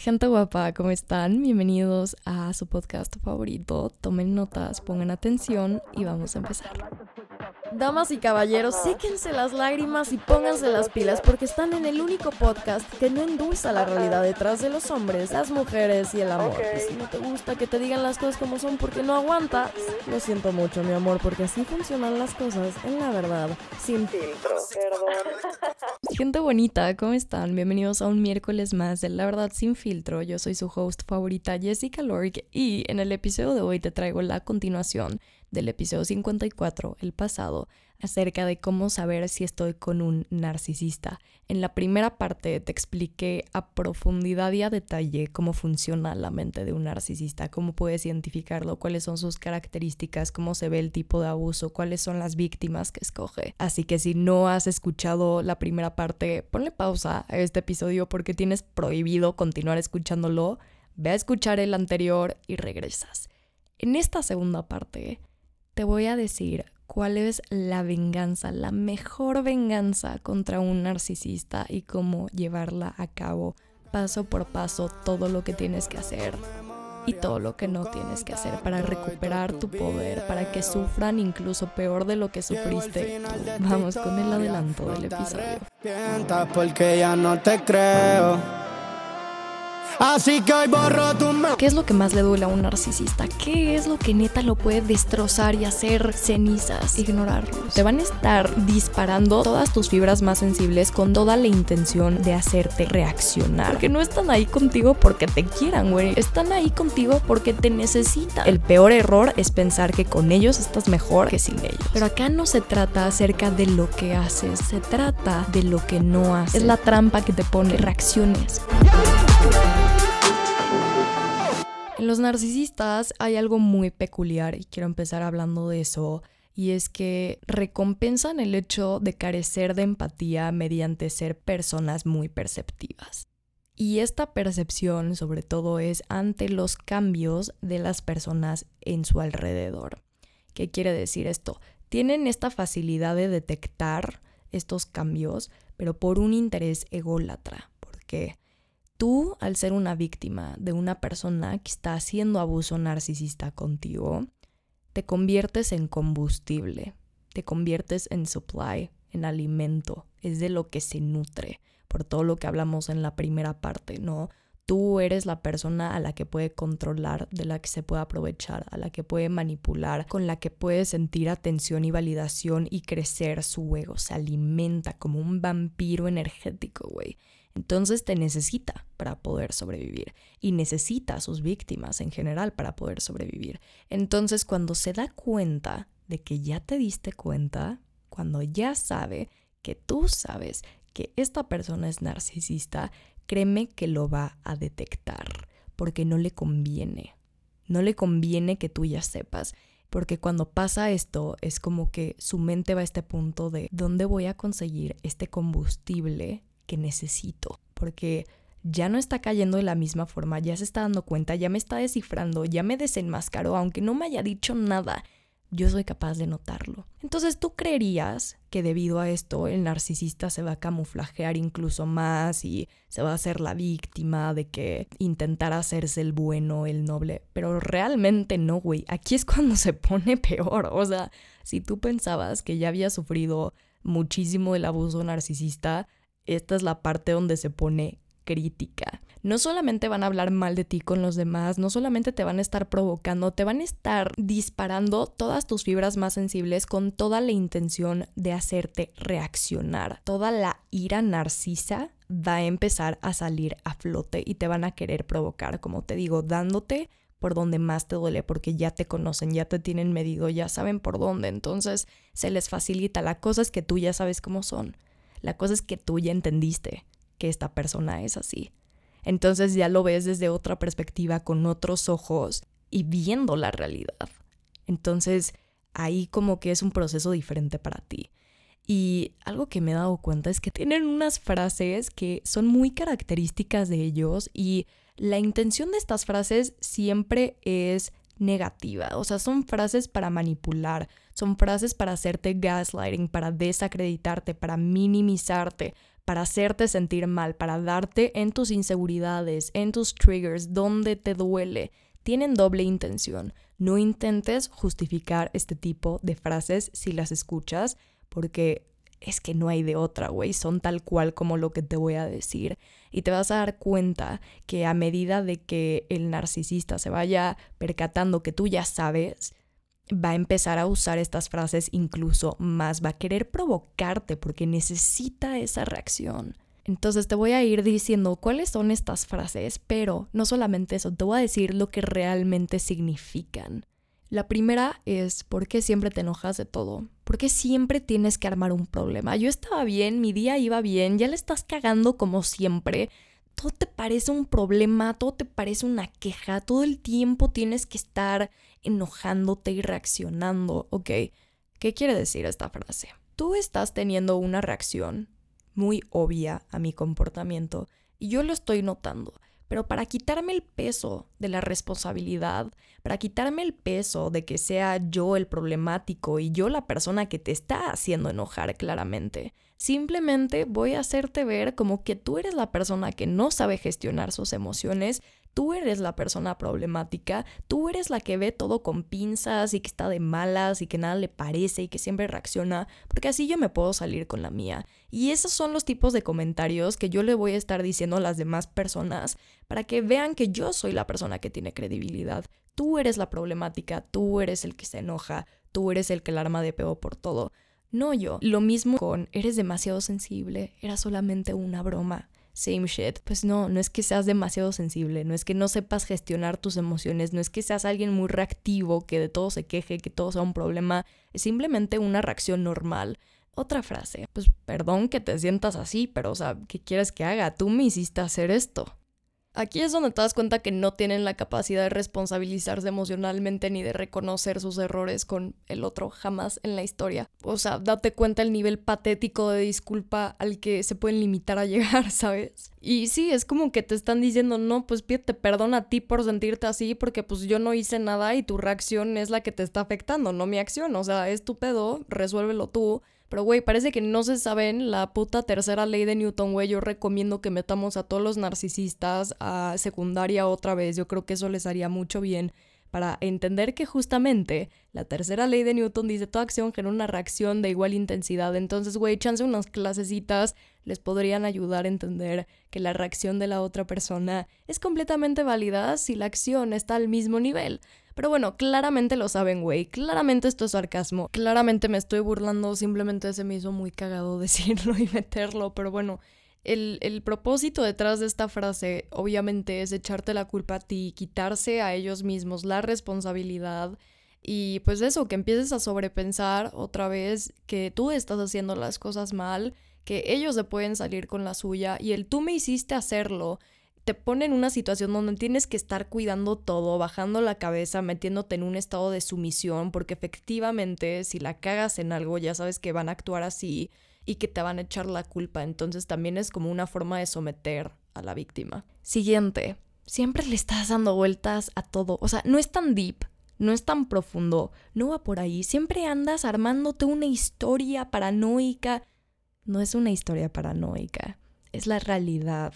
Gente guapa, ¿cómo están? Bienvenidos a su podcast favorito. Tomen notas, pongan atención y vamos a empezar. Damas y caballeros, séquense las lágrimas y pónganse las pilas porque están en el único podcast que no endulza la realidad detrás de los hombres, las mujeres y el amor. Y si no te gusta que te digan las cosas como son porque no aguantas, lo siento mucho, mi amor, porque así funcionan las cosas en la verdad, sin filtro. Gente bonita, ¿cómo están? Bienvenidos a un miércoles más de La Verdad Sin Filtro. Yo soy su host favorita, Jessica Lorg, y en el episodio de hoy te traigo la continuación del episodio 54, el pasado, acerca de cómo saber si estoy con un narcisista. En la primera parte te expliqué a profundidad y a detalle cómo funciona la mente de un narcisista, cómo puedes identificarlo, cuáles son sus características, cómo se ve el tipo de abuso, cuáles son las víctimas que escoge. Así que si no has escuchado la primera parte, ponle pausa a este episodio porque tienes prohibido continuar escuchándolo. Ve a escuchar el anterior y regresas. En esta segunda parte te voy a decir cuál es la venganza, la mejor venganza contra un narcisista y cómo llevarla a cabo paso por paso, todo lo que tienes que hacer y todo lo que no tienes que hacer para recuperar tu poder, para que sufran incluso peor de lo que sufriste. Vamos con el adelanto del episodio. Así que hoy borro tu ¿Qué es lo que más le duele a un narcisista? ¿Qué es lo que neta lo puede destrozar y hacer cenizas? Ignorarlos. Te van a estar disparando todas tus fibras más sensibles con toda la intención de hacerte reaccionar. Porque no están ahí contigo porque te quieran, güey. Están ahí contigo porque te necesitan. El peor error es pensar que con ellos estás mejor que sin ellos. Pero acá no se trata acerca de lo que haces, se trata de lo que no haces. Es la trampa que te pone reacciones. En los narcisistas hay algo muy peculiar y quiero empezar hablando de eso. Y es que recompensan el hecho de carecer de empatía mediante ser personas muy perceptivas. Y esta percepción sobre todo es ante los cambios de las personas en su alrededor. ¿Qué quiere decir esto? Tienen esta facilidad de detectar estos cambios, pero por un interés ególatra. porque tú, al ser una víctima de una persona que está haciendo abuso narcisista contigo, te conviertes en combustible, te conviertes en supply, en alimento, es de lo que se nutre, por todo lo que hablamos en la primera parte, ¿no? Tú eres la persona a la que puede controlar, de la que se puede aprovechar, a la que puede manipular, con la que puede sentir atención y validación y crecer su ego. Se alimenta como un vampiro energético, güey. Entonces te necesita para poder sobrevivir y necesita a sus víctimas en general para poder sobrevivir. Entonces cuando se da cuenta de que ya te diste cuenta, cuando ya sabe que tú sabes que esta persona es narcisista, créeme que lo va a detectar porque no le conviene. No le conviene que tú ya sepas porque cuando pasa esto es como que su mente va a este punto de ¿dónde voy a conseguir este combustible que necesito, porque ya no está cayendo de la misma forma, ya se está dando cuenta, ya me está descifrando, ya me desenmascaró, aunque no me haya dicho nada, yo soy capaz de notarlo. Entonces tú creerías que debido a esto el narcisista se va a camuflajear incluso más y se va a hacer la víctima de que intentar hacerse el bueno, el noble, pero realmente no, güey. Aquí es cuando se pone peor. O sea, si tú pensabas que ya había sufrido muchísimo el abuso narcisista, esta es la parte donde se pone crítica. No solamente van a hablar mal de ti con los demás, no solamente te van a estar provocando, te van a estar disparando todas tus fibras más sensibles con toda la intención de hacerte reaccionar. Toda la ira narcisa va a empezar a salir a flote y te van a querer provocar, como te digo, dándote por donde más te duele porque ya te conocen, ya te tienen medido, ya saben por dónde, entonces se les facilita. La cosa es que tú ya sabes cómo son. La cosa es que tú ya entendiste que esta persona es así. Entonces ya lo ves desde otra perspectiva, con otros ojos y viendo la realidad. Entonces ahí como que es un proceso diferente para ti. Y algo que me he dado cuenta es que tienen unas frases que son muy características de ellos y la intención de estas frases siempre es negativa. O sea, son frases para manipular, son frases para hacerte gaslighting, para desacreditarte, para minimizarte, para hacerte sentir mal, para darte en tus inseguridades, en tus triggers, donde te duele. Tienen doble intención. No intentes justificar este tipo de frases si las escuchas, porque es que no hay de otra, güey, son tal cual como lo que te voy a decir. Y te vas a dar cuenta que a medida de que el narcisista se vaya percatando que tú ya sabes, va a empezar a usar estas frases incluso más, va a querer provocarte porque necesita esa reacción. Entonces te voy a ir diciendo cuáles son estas frases, pero no solamente eso, te voy a decir lo que realmente significan. La primera es ¿por qué siempre te enojas de todo? ¿Por qué siempre tienes que armar un problema? Yo estaba bien, mi día iba bien, ya le estás cagando como siempre. Todo te parece un problema, todo te parece una queja, todo el tiempo tienes que estar enojándote y reaccionando. Ok, ¿qué quiere decir esta frase? Tú estás teniendo una reacción muy obvia a mi comportamiento y yo lo estoy notando. Pero para quitarme el peso de la responsabilidad, para quitarme el peso de que sea yo el problemático y yo la persona que te está haciendo enojar claramente, simplemente voy a hacerte ver como que tú eres la persona que no sabe gestionar sus emociones Tú eres la persona problemática, tú eres la que ve todo con pinzas y que está de malas y que nada le parece y que siempre reacciona, porque así yo me puedo salir con la mía. Y esos son los tipos de comentarios que yo le voy a estar diciendo a las demás personas para que vean que yo soy la persona que tiene credibilidad. Tú eres la problemática, tú eres el que se enoja, tú eres el que la arma de peo por todo. No yo. Lo mismo con eres demasiado sensible, era solamente una broma same shit. Pues no, no es que seas demasiado sensible, no es que no sepas gestionar tus emociones, no es que seas alguien muy reactivo, que de todo se queje, que todo sea un problema, es simplemente una reacción normal. Otra frase, pues perdón que te sientas así, pero o sea, ¿qué quieres que haga? Tú me hiciste hacer esto. Aquí es donde te das cuenta que no tienen la capacidad de responsabilizarse emocionalmente ni de reconocer sus errores con el otro jamás en la historia. O sea, date cuenta el nivel patético de disculpa al que se pueden limitar a llegar, ¿sabes? Y sí, es como que te están diciendo, no, pues pídete perdón a ti por sentirte así porque pues yo no hice nada y tu reacción es la que te está afectando, no mi acción. O sea, es tu pedo, resuélvelo tú pero, güey, parece que no se saben la puta tercera ley de Newton, güey. Yo recomiendo que metamos a todos los narcisistas a secundaria otra vez. Yo creo que eso les haría mucho bien para entender que justamente la tercera ley de Newton dice toda acción genera una reacción de igual intensidad. Entonces, güey, chance unas clasecitas les podrían ayudar a entender que la reacción de la otra persona es completamente válida si la acción está al mismo nivel. Pero bueno, claramente lo saben, güey. Claramente esto es sarcasmo. Claramente me estoy burlando. Simplemente se me hizo muy cagado decirlo y meterlo. Pero bueno, el, el, propósito detrás de esta frase obviamente es echarte la culpa a ti, quitarse a ellos mismos la responsabilidad y pues eso, que empieces a sobrepensar otra vez que tú estás haciendo las cosas mal, que ellos se pueden salir con la suya y el tú me hiciste hacerlo te pone en una situación donde tienes que estar cuidando todo, bajando la cabeza, metiéndote en un estado de sumisión, porque efectivamente si la cagas en algo ya sabes que van a actuar así y que te van a echar la culpa, entonces también es como una forma de someter a la víctima. Siguiente, siempre le estás dando vueltas a todo, o sea, no es tan deep, no es tan profundo, no va por ahí, siempre andas armándote una historia paranoica. No es una historia paranoica, es la realidad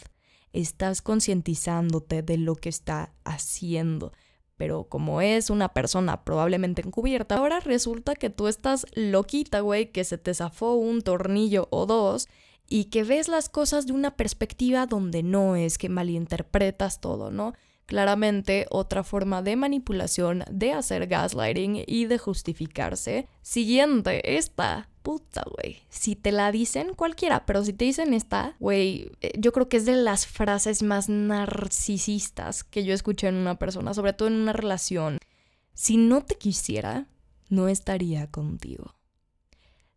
estás concientizándote de lo que está haciendo. Pero como es una persona probablemente encubierta, ahora resulta que tú estás loquita, güey, que se te zafó un tornillo o dos y que ves las cosas de una perspectiva donde no es, que malinterpretas todo, ¿no? Claramente otra forma de manipulación, de hacer gaslighting y de justificarse. Siguiente, esta puta, güey. Si te la dicen, cualquiera, pero si te dicen esta, güey, eh, yo creo que es de las frases más narcisistas que yo escuché en una persona, sobre todo en una relación. Si no te quisiera, no estaría contigo.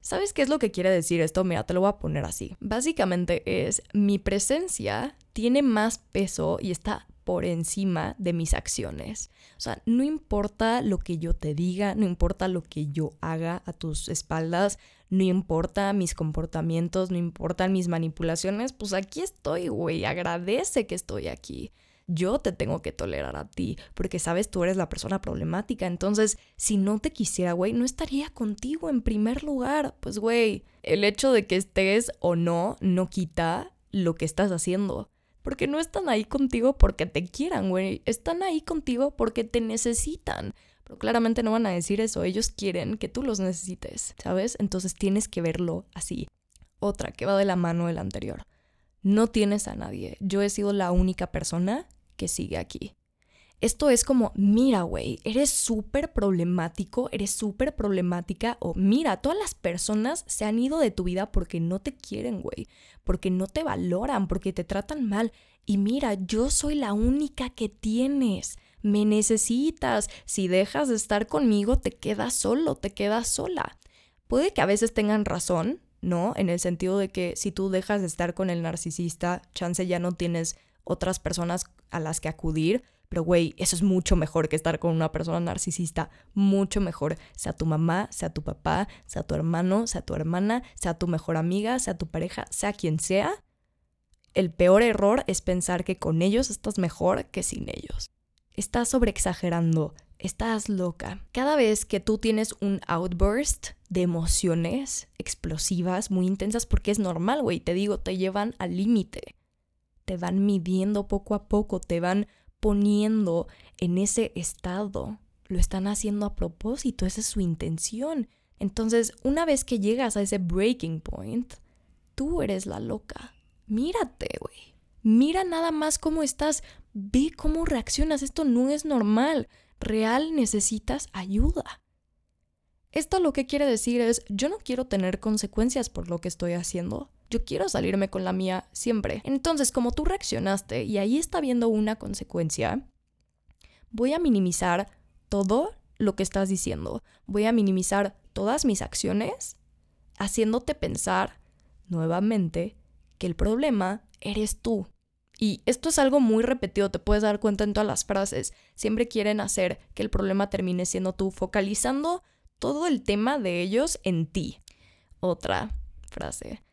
¿Sabes qué es lo que quiere decir esto? Mira, te lo voy a poner así. Básicamente es, mi presencia tiene más peso y está por encima de mis acciones. O sea, no importa lo que yo te diga, no importa lo que yo haga a tus espaldas, no importa mis comportamientos, no importan mis manipulaciones, pues aquí estoy, güey, agradece que estoy aquí. yo te tengo que tolerar a ti, porque sabes, tú eres la persona problemática. Entonces, si no te quisiera, güey, no estaría contigo en primer lugar. Pues, güey, el hecho de que estés o no, no quita lo que estás haciendo. Porque no están ahí contigo porque te quieran, güey. Están ahí contigo porque te necesitan. Pero claramente no van a decir eso. Ellos quieren que tú los necesites, ¿sabes? Entonces tienes que verlo así. Otra que va de la mano del anterior. No tienes a nadie. Yo he sido la única persona que sigue aquí. Esto es como, mira, güey, eres súper problemático, eres súper problemática, o mira, todas las personas se han ido de tu vida porque no te quieren, güey, porque no te valoran, porque te tratan mal. Y mira, yo soy la única que tienes. Me necesitas. Si dejas de estar conmigo, te quedas solo, te quedas sola. Puede que a veces tengan razón, ¿no? En el sentido de que si tú dejas de estar con el narcisista, chance ya no tienes otras personas a las que acudir pero, güey, eso es mucho mejor que estar con una persona narcisista. Mucho mejor. Sea tu mamá, sea tu papá, sea tu hermano, sea tu hermana, sea tu mejor amiga, sea tu pareja, sea quien sea. El peor error es pensar que con ellos estás mejor que sin ellos. Estás sobreexagerando. Estás loca. Cada vez que tú tienes un outburst de emociones explosivas, muy intensas, porque es normal, güey, te digo, te llevan al límite. Te van midiendo poco a poco, te van poniendo en ese estado. Lo están haciendo a propósito, esa es su intención. Entonces, una vez que llegas a ese breaking point, tú eres la loca. Mírate, güey. Mira nada más cómo estás. Ve cómo reaccionas. Esto no es normal. Real necesitas ayuda. Esto lo que quiere decir es, yo no quiero tener consecuencias por lo que estoy haciendo. Yo quiero salirme con la mía siempre. Entonces, como tú reaccionaste y ahí está viendo una consecuencia, voy a minimizar todo lo que estás diciendo. Voy a minimizar todas mis acciones, haciéndote pensar nuevamente que el problema eres tú. Y esto es algo muy repetido, te puedes dar cuenta en todas las frases. Siempre quieren hacer que el problema termine siendo tú, focalizando todo el tema de ellos en ti. Otra frase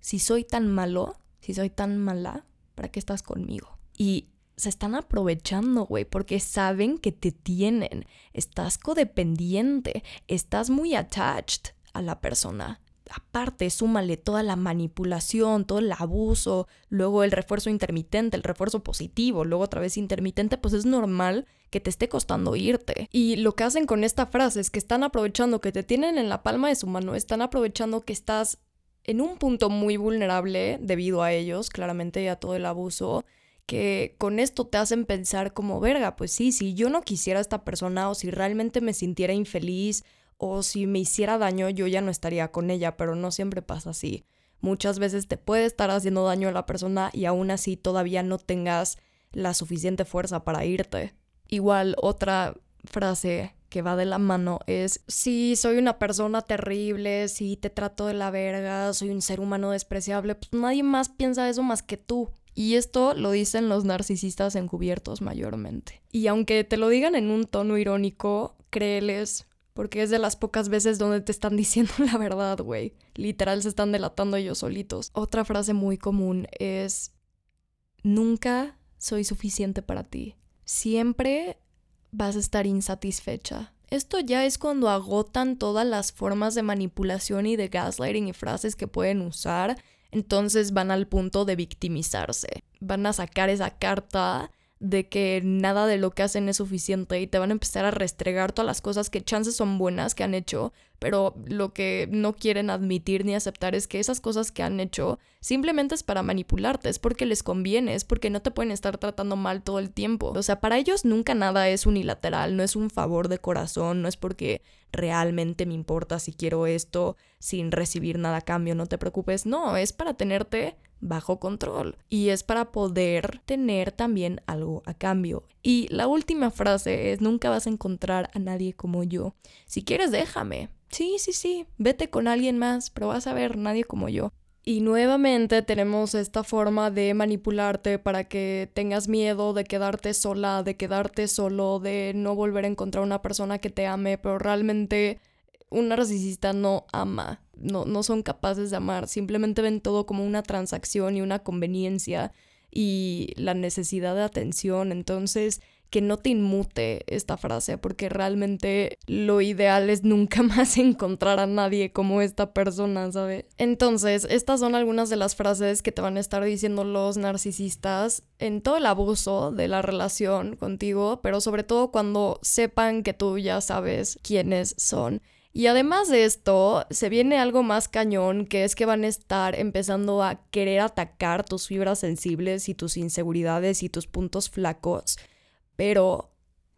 si soy tan malo, si soy tan mala, ¿para qué estás conmigo? Y se están aprovechando, güey, porque saben que te tienen. Estás codependiente, estás muy attached a la persona. Aparte, súmale toda la manipulación, todo el abuso, luego el refuerzo intermitente, el refuerzo positivo, luego otra vez intermitente, pues es normal que te esté costando irte. Y lo que hacen con esta frase es que están aprovechando que te tienen en la palma de su mano, están aprovechando que estás en un punto muy vulnerable debido a ellos, claramente a todo el abuso, que con esto te hacen pensar como, verga, pues sí, si yo no quisiera a esta persona o si realmente me sintiera infeliz o si me hiciera daño, yo ya no estaría con ella, pero no siempre pasa así. Muchas veces te puede estar haciendo daño a la persona y aún así todavía no tengas la suficiente fuerza para irte. Igual otra frase que va de la mano es, si soy una persona terrible, si te trato de la verga, soy un ser humano despreciable, pues nadie más piensa eso más que tú. Y esto lo dicen los narcisistas encubiertos mayormente. Y aunque te lo digan en un tono irónico, créeles, porque es de las pocas veces donde te están diciendo la verdad, güey. Literal se están delatando ellos solitos. Otra frase muy común es, nunca soy suficiente para ti. Siempre vas a estar insatisfecha. Esto ya es cuando agotan todas las formas de manipulación y de gaslighting y frases que pueden usar, entonces van al punto de victimizarse. Van a sacar esa carta de que nada de lo que hacen es suficiente y te van a empezar a restregar todas las cosas que chances son buenas que han hecho, pero lo que no quieren admitir ni aceptar es que esas cosas que han hecho simplemente es para manipularte, es porque les conviene, es porque no te pueden estar tratando mal todo el tiempo. O sea, para ellos nunca nada es unilateral, no es un favor de corazón, no es porque realmente me importa si quiero esto sin recibir nada a cambio, no te preocupes, no, es para tenerte bajo control y es para poder tener también algo a cambio. Y la última frase es, nunca vas a encontrar a nadie como yo. Si quieres, déjame. Sí, sí, sí, vete con alguien más, pero vas a ver nadie como yo. Y nuevamente tenemos esta forma de manipularte para que tengas miedo de quedarte sola, de quedarte solo, de no volver a encontrar una persona que te ame, pero realmente un narcisista no ama, no, no son capaces de amar, simplemente ven todo como una transacción y una conveniencia. y la necesidad de atención. Entonces, que no te inmute esta frase, porque realmente lo ideal es nunca más encontrar a nadie como esta persona, ¿sabes? Entonces, estas son algunas de las frases que te van a estar diciendo los narcisistas en todo el abuso de la relación contigo, pero sobre todo cuando sepan que tú ya sabes quiénes son. Y además de esto, se viene algo más cañón, que es que van a estar empezando a querer atacar tus fibras sensibles y tus inseguridades y tus puntos flacos pero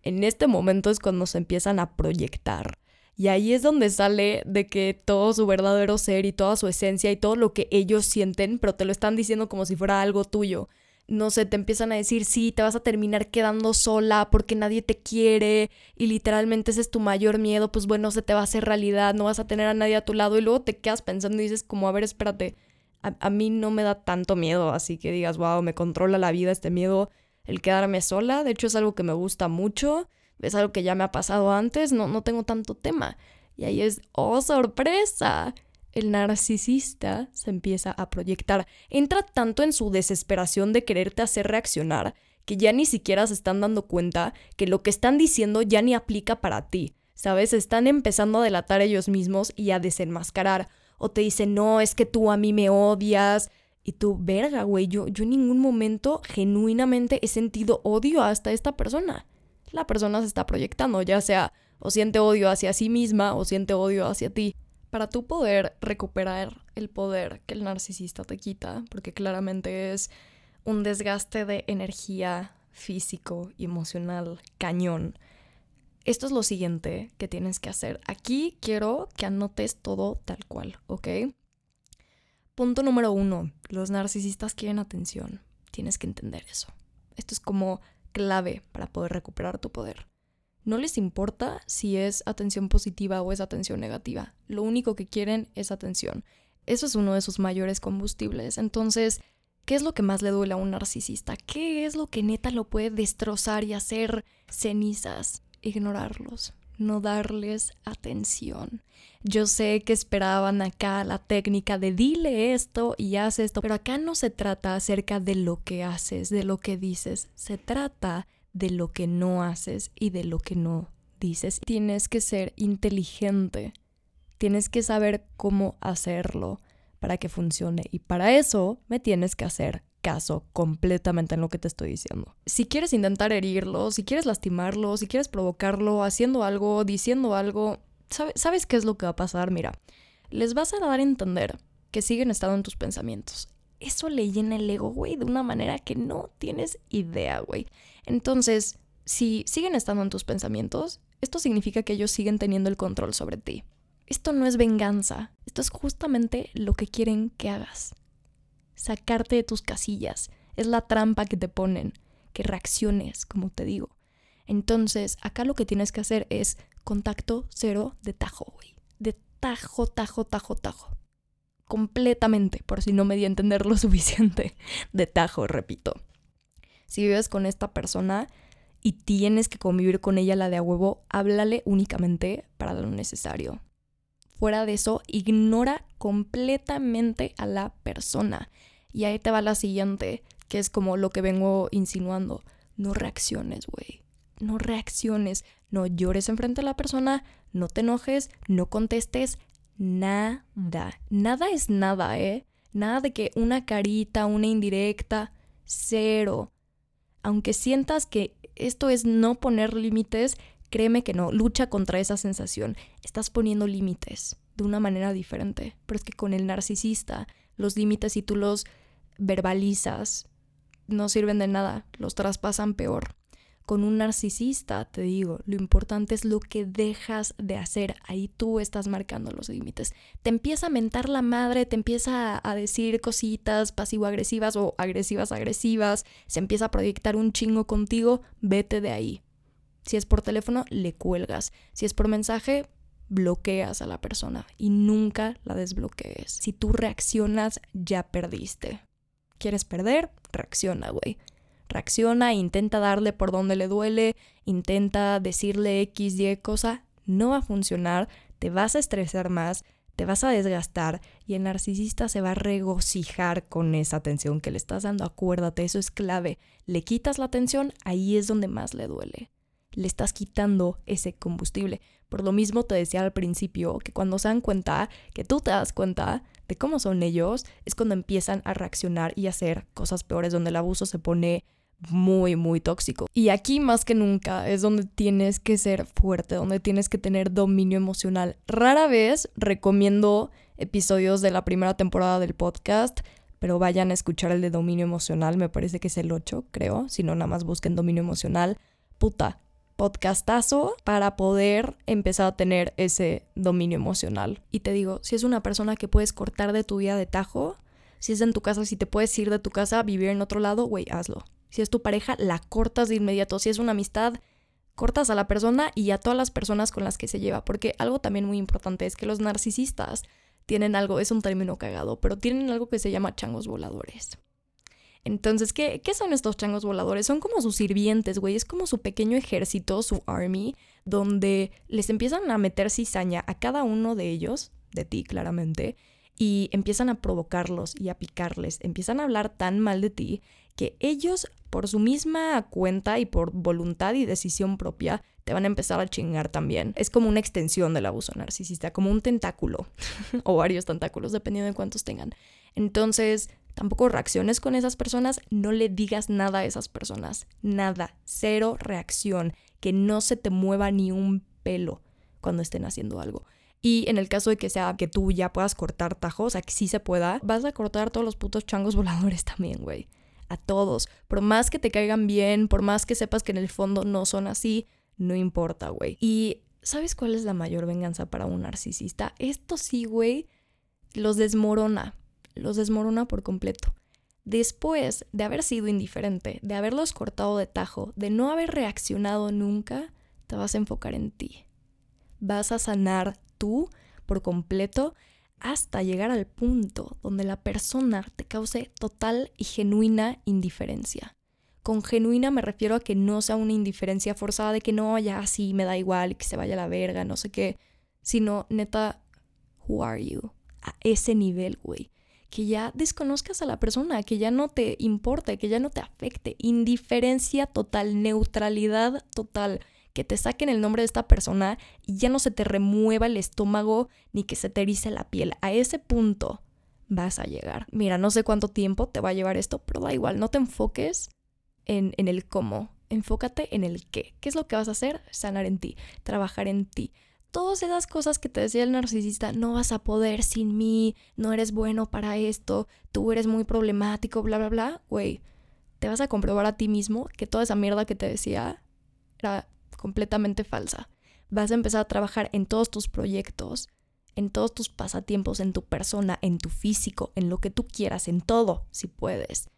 en este momento es cuando se empiezan a proyectar. Y ahí es donde sale de que todo su verdadero ser y toda su esencia y todo lo que ellos sienten, pero te lo están diciendo como si fuera algo tuyo. No sé, te empiezan a decir, sí, te vas a terminar quedando sola porque nadie te quiere y literalmente ese es tu mayor miedo, pues bueno, se te va a hacer realidad, no vas a tener a nadie a tu lado y luego te quedas pensando y dices como, a ver, espérate, a, a mí no me da tanto miedo, así que digas, wow, me controla la vida este miedo el quedarme sola. De hecho, es algo que me gusta mucho. Es algo que ya me ha pasado antes. No, no tengo tanto tema. Y ahí es, oh, sorpresa. El narcisista se empieza a proyectar. Entra tanto en su desesperación de quererte hacer reaccionar que ya ni siquiera se están dando cuenta que lo que están diciendo ya ni aplica para ti. ¿Sabes? Están empezando a delatar ellos mismos y a desenmascarar. O te dicen, no, es que tú a mí me odias, y tú, verga, güey, yo, yo en ningún momento genuinamente he sentido odio hasta esta persona. La persona se está proyectando, ya sea o siente odio hacia sí misma o siente odio hacia ti. Para tú poder recuperar el poder que el narcisista te quita, porque claramente es un desgaste de energía físico y emocional cañón. Esto es lo siguiente que tienes que hacer. Aquí quiero que anotes todo tal cual, ¿ok? Punto número uno, los narcisistas quieren atención. Tienes que entender eso. Esto es como clave para poder recuperar tu poder. No les importa si es atención positiva o es atención negativa. Lo único que quieren es atención. Eso es uno de sus mayores combustibles. Entonces, ¿qué es lo que más le duele a un narcisista? ¿Qué es lo que neta lo puede destrozar y hacer cenizas? Ignorarlos no darles atención. Yo sé que esperaban acá la técnica de dile esto y haz esto, pero acá no se trata acerca de lo que haces, de lo que dices, se trata de lo que no haces y de lo que no dices. Tienes que ser inteligente, tienes que saber cómo hacerlo para que funcione y para eso me tienes que hacer caso completamente en lo que te estoy diciendo. Si quieres intentar herirlo, si quieres lastimarlo, si quieres provocarlo, haciendo algo, diciendo algo, ¿sabes qué es lo que va a pasar? Mira, les vas a dar a entender que siguen estando en tus pensamientos. Eso le llena el ego, güey, de una manera que no tienes idea, güey. Entonces, si siguen estando en tus pensamientos, esto significa que ellos siguen teniendo el control sobre ti. Esto no es venganza, esto es justamente lo que quieren que hagas sacarte de tus casillas. Es la trampa que te ponen, que reacciones, como te digo. Entonces, acá lo que tienes que hacer es contacto cero de tajo, güey. De tajo, tajo, tajo, tajo. Completamente, por si no me di a entender lo suficiente. De tajo, repito. Si vives con esta persona y tienes que convivir con ella la de a huevo, háblale únicamente para lo necesario. Fuera de eso, ignora completamente a la persona. Y ahí te va la siguiente, que es como lo que vengo insinuando. No reacciones, güey. No reacciones. No llores enfrente de la persona. No te enojes. No contestes. Nada. Nada es nada, ¿eh? Nada de que una carita, una indirecta. Cero. Aunque sientas que esto es no poner límites, créeme que no. Lucha contra esa sensación. Estás poniendo límites de una manera diferente. Pero es que con el narcisista, los límites, si tú los verbalizas, no sirven de nada, los traspasan peor. Con un narcisista, te digo, lo importante es lo que dejas de hacer. Ahí tú estás marcando los límites. Te empieza a mentar la madre, te empieza a decir cositas pasivo-agresivas o agresivas-agresivas, se empieza a proyectar un chingo contigo, vete de ahí. Si es por teléfono, le cuelgas. Si es por mensaje, bloqueas a la persona y nunca la desbloquees. Si tú reaccionas, ya perdiste. ¿Quieres perder? Reacciona, güey. Reacciona, intenta darle por donde le duele, intenta decirle X, Y cosa. No va a funcionar, te vas a estresar más, te vas a desgastar y el narcisista se va a regocijar con esa atención que le estás dando. Acuérdate, eso es clave. Le quitas la atención, ahí es donde más le duele. Le estás quitando ese combustible. Por lo mismo te decía al principio que cuando se dan cuenta, que tú te das cuenta de cómo son ellos, es cuando empiezan a reaccionar y hacer cosas peores, donde el abuso se pone muy, muy tóxico. Y aquí más que nunca es donde tienes que ser fuerte, donde tienes que tener dominio emocional. Rara vez recomiendo episodios de la primera temporada del podcast, pero vayan a escuchar el de dominio emocional, me parece que es el 8, creo, si no nada más busquen dominio emocional. Puta, podcastazo para poder empezar a tener ese dominio emocional. Y te digo, si es una persona que puedes cortar de tu vida de tajo, si es en tu casa, si te puedes ir de tu casa, vivir en otro lado, güey, hazlo. Si es tu pareja, la cortas de inmediato. Si es una amistad, cortas a la persona y a todas las personas con las que se lleva. Porque algo también muy importante es que los narcisistas tienen algo, es un término cagado, pero tienen algo que se llama changos voladores. Entonces, ¿qué, ¿qué, son estos changos voladores? Son como sus sirvientes, güey. Es como su pequeño ejército, su army, donde les empiezan a meter cizaña a cada uno de ellos, de ti claramente, y empiezan a provocarlos y a picarles. Empiezan a hablar tan mal de ti que ellos por su misma cuenta y por voluntad y decisión propia, te van a empezar a chingar también. Es como una extensión del abuso narcisista, como un tentáculo o varios tentáculos, dependiendo de cuántos tengan. Entonces, tampoco reacciones con esas personas, no le digas nada a esas personas, nada, cero reacción, que no se te mueva ni un pelo cuando estén haciendo algo. Y en el caso de que sea que tú ya puedas cortar tajos, o que sí se pueda, vas a cortar todos los putos changos voladores también, güey a todos. Por más que te caigan bien, por más que sepas que en el fondo no son así, no importa, güey. Y ¿sabes cuál es la mayor venganza para un narcisista? Esto sí, güey, los desmorona. Los desmorona por completo. Después de haber sido indiferente, de haberlos cortado de tajo, de no haber reaccionado nunca, te vas a enfocar en ti. Vas a sanar tú por completo hasta llegar al punto donde la persona te cause total y genuina indiferencia. Con genuina me refiero a que no sea una indiferencia forzada de que no, ya así me da igual, que se vaya a la verga, no sé qué, sino neta, who are you? A ese nivel, güey. Que ya desconozcas a la persona, que ya no te importe, que ya no te afecte. Indiferencia total, neutralidad total que te saquen el nombre de esta persona y ya no se te remueva el estómago ni que se te erice la piel. A ese punto vas a llegar. Mira, no sé cuánto tiempo te va a llevar esto, pero da igual, no te enfoques en, en el cómo, enfócate en el qué. ¿Qué es lo que vas a hacer? Sanar en ti, trabajar en ti. Todas esas cosas que te decía el narcisista, no vas a poder sin mí, no eres bueno para esto, tú eres muy problemático, bla, bla, bla, güey, te vas a comprobar a ti mismo que toda esa mierda que te decía era completamente falsa. Vas a empezar a trabajar en todos tus proyectos, en todos tus pasatiempos, en tu persona, en tu físico, en lo que tú quieras, en todo, si puedes.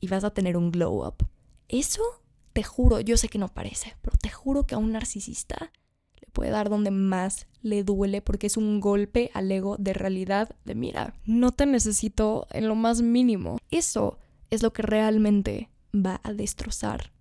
Y vas a tener un glow up. Eso, te juro, yo sé que no parece, pero te juro que a un narcisista le puede dar donde más le duele porque es un golpe al ego de realidad de mira, no te necesito en lo más mínimo. Eso es lo que realmente va a destrozar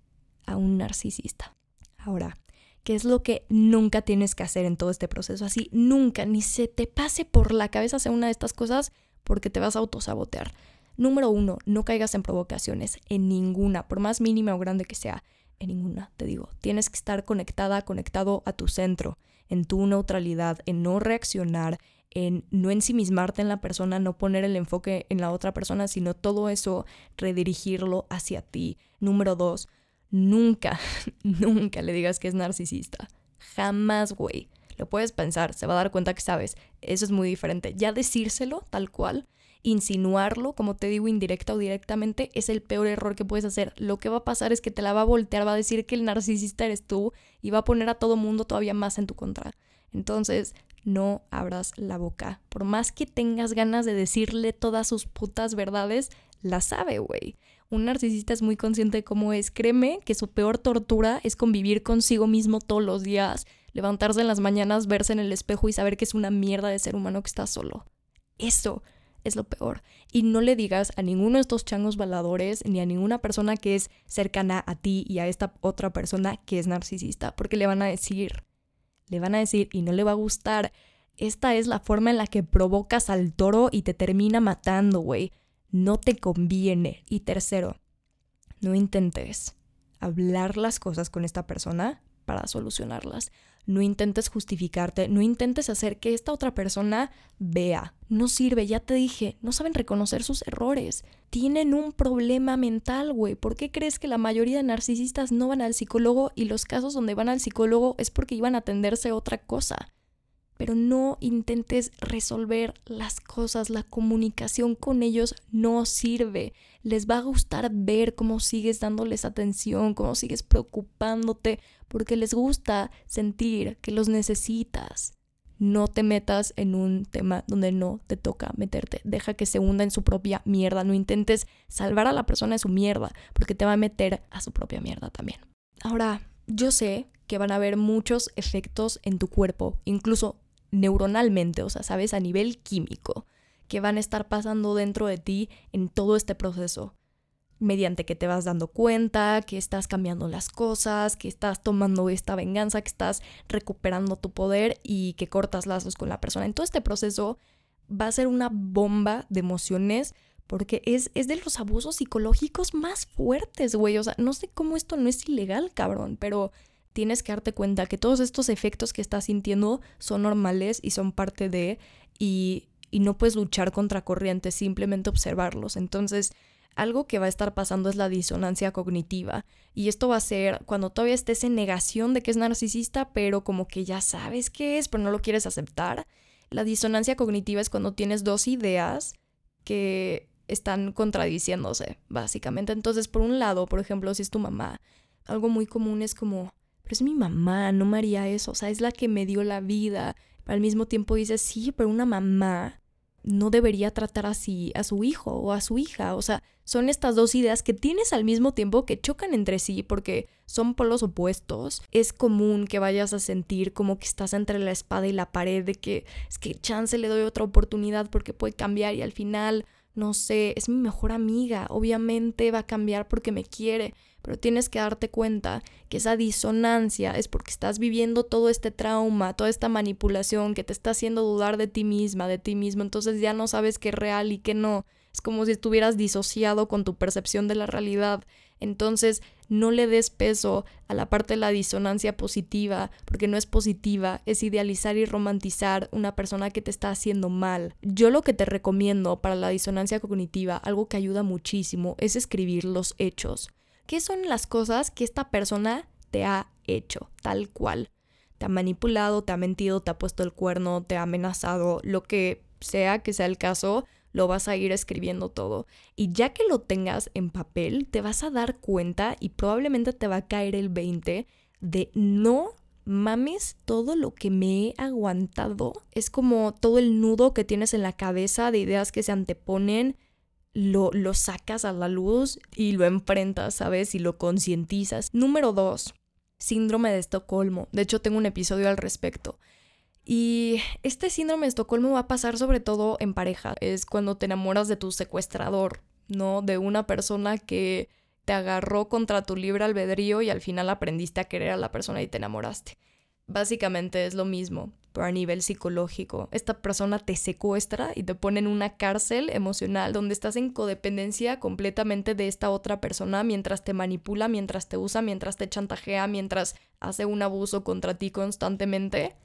a un narcisista. Ahora, ¿qué es lo que nunca tienes que hacer en todo este proceso? Así, nunca, ni se te pase por la cabeza hacer una de estas cosas porque te vas a autosabotear. Número uno, no caigas en provocaciones, en ninguna, por más mínima o grande que sea, en ninguna, te digo. Tienes que estar conectada, conectado a tu centro, en tu neutralidad, en no reaccionar, en no ensimismarte en la persona, no poner el enfoque en la otra persona, sino todo eso redirigirlo hacia ti. Número dos, nunca, nunca le digas que es narcisista. Jamás, güey. Lo puedes pensar, se va a dar cuenta que sabes. Eso es muy diferente. Ya decírselo tal cual, insinuarlo, como te digo, indirecta o directamente, es el peor error que puedes hacer. Lo que va a pasar es que te la va a voltear, va a decir que el narcisista eres tú y va a poner a todo mundo todavía más en tu contra. Entonces, no abras la boca. Por más que tengas ganas de decirle todas sus putas verdades, la sabe, güey. Un narcisista es muy consciente de cómo es. Créeme que su peor tortura es convivir consigo mismo todos los días, levantarse en las mañanas, verse en el espejo y saber que es una mierda de ser humano que está solo. Eso es lo peor. Y no le digas a ninguno de estos changos baladores ni a ninguna persona que es cercana a ti y a esta otra persona que es narcisista, porque le van a decir, le van a decir y no le va a gustar. esta es la forma en la que provocas al toro y te termina matando, güey. No te conviene. Y tercero, no intentes hablar las cosas con esta persona para solucionarlas. No intentes justificarte, no intentes hacer que esta otra persona vea. No sirve, ya te dije, no saben reconocer sus errores. Tienen un problema mental, güey. ¿Por qué crees que la mayoría de narcisistas no van al psicólogo y los casos donde van al psicólogo es porque iban a atenderse otra cosa? Pero no intentes resolver las cosas. La comunicación con ellos no sirve. Les va a gustar ver cómo sigues dándoles atención, cómo sigues preocupándote, porque les gusta sentir que los necesitas. No te metas en un tema donde no te toca meterte. Deja que se hunda en su propia mierda. No intentes salvar a la persona de su mierda, porque te va a meter a su propia mierda también. Ahora, yo sé que van a haber muchos efectos en tu cuerpo, incluso neuronalmente, o sea, sabes, a nivel químico, que van a estar pasando dentro de ti en todo este proceso, mediante que te vas dando cuenta, que estás cambiando las cosas, que estás tomando esta venganza, que estás recuperando tu poder y que cortas lazos con la persona. En todo este proceso va a ser una bomba de emociones porque es, es de los abusos psicológicos más fuertes, güey. O sea, no sé cómo esto no es ilegal, cabrón, pero tienes que darte cuenta que todos estos efectos que estás sintiendo son normales y son parte de, y, y no puedes luchar contra corrientes, simplemente observarlos. Entonces, algo que va a estar pasando es la disonancia cognitiva. Y esto va a ser cuando todavía estés en negación de que es narcisista, pero como que ya sabes qué es, pero no lo quieres aceptar. La disonancia cognitiva es cuando tienes dos ideas que están contradiciéndose, básicamente. Entonces, por un lado, por ejemplo, si es tu mamá, algo muy común es como, pero es mi mamá, no me haría eso, o sea, es la que me dio la vida. Al mismo tiempo dices, sí, pero una mamá no debería tratar así a su hijo o a su hija. O sea, son estas dos ideas que tienes al mismo tiempo que chocan entre sí porque son polos opuestos. Es común que vayas a sentir como que estás entre la espada y la pared de que es que chance le doy otra oportunidad porque puede cambiar y al final, no sé, es mi mejor amiga. Obviamente va a cambiar porque me quiere pero tienes que darte cuenta que esa disonancia es porque estás viviendo todo este trauma, toda esta manipulación que te está haciendo dudar de ti misma, de ti mismo, entonces ya no sabes qué es real y qué no. Es como si estuvieras disociado con tu percepción de la realidad. Entonces, no le des peso a la parte de la disonancia positiva, porque no es positiva, es idealizar y romantizar una persona que te está haciendo mal. Yo lo que te recomiendo para la disonancia cognitiva, algo que ayuda muchísimo, es escribir los hechos. ¿Qué son las cosas que esta persona te ha hecho, tal cual? Te ha manipulado, te ha mentido, te ha puesto el cuerno, te ha amenazado, lo que sea que sea el caso, lo vas a ir escribiendo todo. Y ya que lo tengas en papel, te vas a dar cuenta y probablemente te va a caer el 20 de no mames todo lo que me he aguantado. Es como todo el nudo que tienes en la cabeza de ideas que se anteponen lo, sacas a la luz y lo enfrentas, ¿sabes? Y lo concientizas. Número dos, síndrome de Estocolmo. De hecho, tengo un episodio al respecto. Y este síndrome de Estocolmo va a pasar sobre todo en pareja. Es cuando te enamoras de tu secuestrador, ¿no? De una persona que te agarró contra tu libre albedrío y al final aprendiste a querer a la persona y te enamoraste. Básicamente es lo mismo, pero a nivel psicológico. Esta persona te secuestra y te pone en una cárcel emocional donde estás en codependencia completamente de esta otra persona mientras te manipula, mientras te usa, mientras te chantajea, mientras hace un abuso contra ti constantemente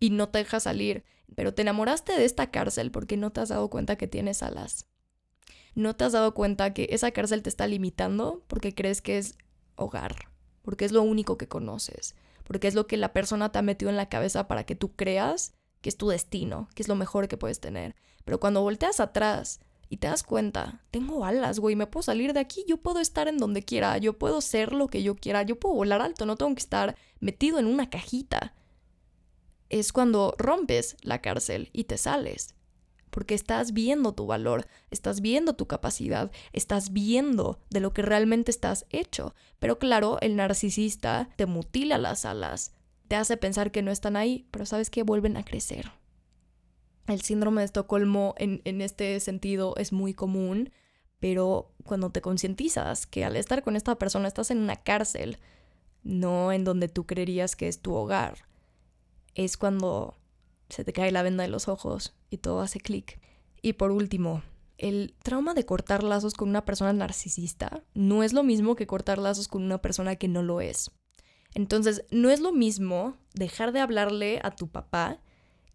y no te deja salir. Pero te enamoraste de esta cárcel porque no te has dado cuenta que tienes alas. No te has dado cuenta que esa cárcel te está limitando porque crees que es hogar, porque es lo único que conoces porque es lo que la persona te ha metido en la cabeza para que tú creas que es tu destino, que es lo mejor que puedes tener. Pero cuando volteas atrás y te das cuenta, tengo alas, güey, me puedo salir de aquí, yo puedo estar en donde quiera, yo puedo ser lo que yo quiera, yo puedo volar alto, no tengo que estar metido en una cajita. Es cuando rompes la cárcel y te sales porque estás viendo tu valor, estás viendo tu capacidad, estás viendo de lo que realmente estás hecho. Pero claro, el narcisista te mutila las alas, te hace pensar que no están ahí, pero sabes que vuelven a crecer. El síndrome de Estocolmo en, en este sentido es muy común, pero cuando te concientizas que al estar con esta persona estás en una cárcel, no en donde tú creerías que es tu hogar, es cuando se te cae la venda de los ojos y todo hace clic. Y por último, el trauma de cortar lazos con una persona narcisista no es lo mismo que cortar lazos con una persona que no lo es. Entonces, no es lo mismo dejar de hablarle a tu papá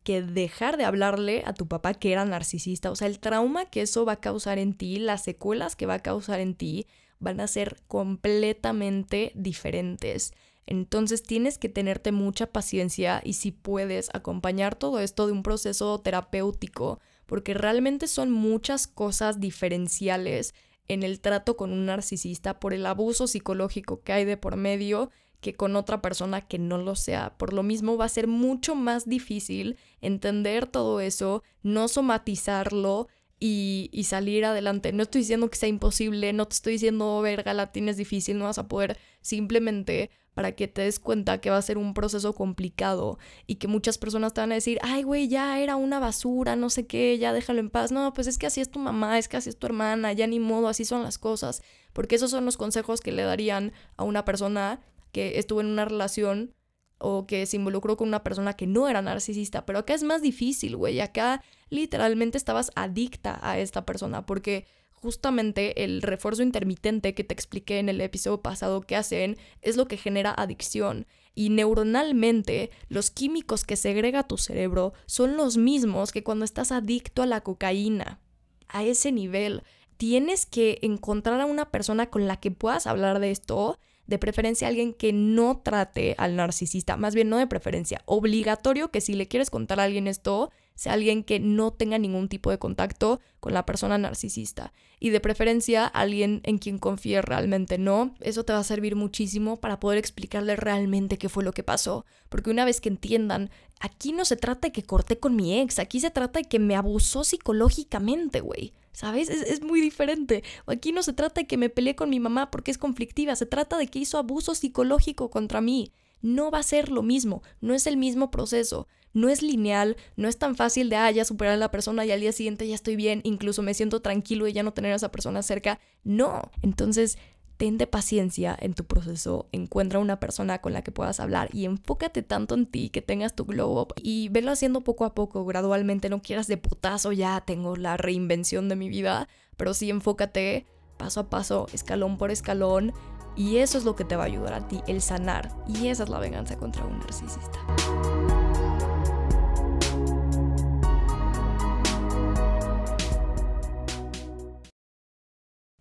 que dejar de hablarle a tu papá que era narcisista. O sea, el trauma que eso va a causar en ti, las secuelas que va a causar en ti, van a ser completamente diferentes. Entonces tienes que tenerte mucha paciencia y si puedes acompañar todo esto de un proceso terapéutico, porque realmente son muchas cosas diferenciales en el trato con un narcisista por el abuso psicológico que hay de por medio que con otra persona que no lo sea. Por lo mismo va a ser mucho más difícil entender todo eso, no somatizarlo y, y, salir adelante. No estoy diciendo que sea imposible, no te estoy diciendo, verga, la tienes difícil, no vas a poder. Simplemente para que te des cuenta que va a ser un proceso complicado y que muchas personas te van a decir, ay, güey, ya era una basura, no sé qué, ya déjalo en paz. No, pues es que así es tu mamá, es que así es tu hermana, ya ni modo, así son las cosas. Porque esos son los consejos que le darían a una persona que estuvo en una relación o que se involucró con una persona que no era narcisista. Pero acá es más difícil, güey. Acá literalmente estabas adicta a esta persona porque justamente el refuerzo intermitente que te expliqué en el episodio pasado que hacen es lo que genera adicción. Y neuronalmente, los químicos que segrega tu cerebro son los mismos que cuando estás adicto a la cocaína. A ese nivel, tienes que encontrar a una persona con la que puedas hablar de esto de preferencia alguien que no trate al narcisista, más bien no de preferencia, obligatorio que si le quieres contar a alguien esto, sea alguien que no tenga ningún tipo de contacto con la persona narcisista. Y de preferencia alguien en quien confíe realmente, ¿no? Eso te va a servir muchísimo para poder explicarle realmente qué fue lo que pasó. Porque una vez que entiendan, aquí no se trata de que corté con mi ex, aquí se trata de que me abusó psicológicamente, güey. ¿Sabes? Es, es, muy diferente. Aquí no se trata de que me peleé con mi mamá porque es conflictiva, se trata de que hizo abuso psicológico contra mí. No va a ser lo mismo, no es el mismo proceso no es lineal, no es tan fácil de, ah, ya superar a la persona y al día siguiente ya estoy bien, incluso me siento tranquilo y ya no tener a esa persona cerca. No. Entonces, ten de paciencia en tu proceso, encuentra una persona con la que puedas hablar y enfócate tanto en ti, que tengas tu glow up y velo haciendo poco a poco, gradualmente, no quieras de putazo, ya tengo la reinvención de mi vida, pero sí enfócate paso a paso, escalón por escalón, y eso es lo que te va a ayudar a ti, el sanar, y esa es la venganza contra un narcisista.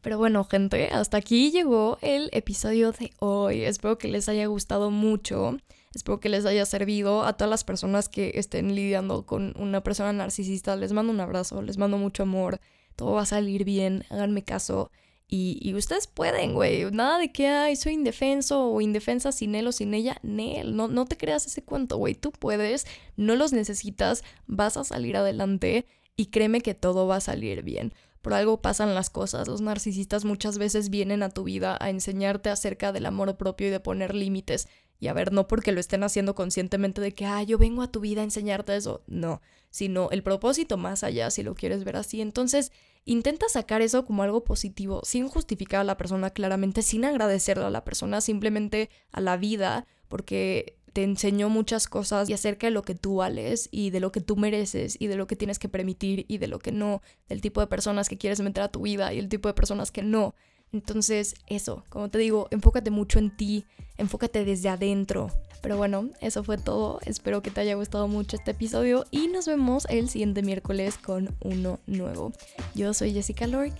Pero bueno, gente, hasta aquí llegó el episodio de hoy. Espero que les haya gustado mucho. Espero que les haya servido a todas las personas que estén lidiando con una persona narcisista. Les mando un abrazo, les mando mucho amor. Todo va a salir bien, háganme caso. Y, ustedes pueden, güey. Nada de que, ay, soy indefenso o indefensa sin él o sin ella. Nel, no, no te creas ese cuento, güey. Tú puedes, no los necesitas, vas a salir adelante y créeme que todo va a salir bien por algo pasan las cosas. Los narcisistas muchas veces vienen a tu vida a enseñarte acerca del amor propio y de poner límites. Y a ver, no porque lo estén haciendo conscientemente de que, ah, yo vengo a tu vida a enseñarte eso. No, sino el propósito más allá, si lo quieres ver así. Entonces, intenta sacar eso como algo positivo, sin justificar a la persona claramente, sin agradecerle a la persona, simplemente a la vida, porque te enseñó muchas cosas y acerca de lo que tú vales y de lo que tú mereces y de lo que tienes que permitir y de lo que no, del tipo de personas que quieres meter a tu vida y el tipo de personas que no. Entonces, eso, como te digo, enfócate mucho en ti, enfócate desde adentro. Pero bueno, eso fue todo. Espero que te haya gustado mucho este episodio y nos vemos el siguiente miércoles con uno nuevo. Yo soy Jessica Lork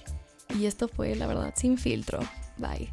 y esto fue La Verdad Sin Filtro. Bye.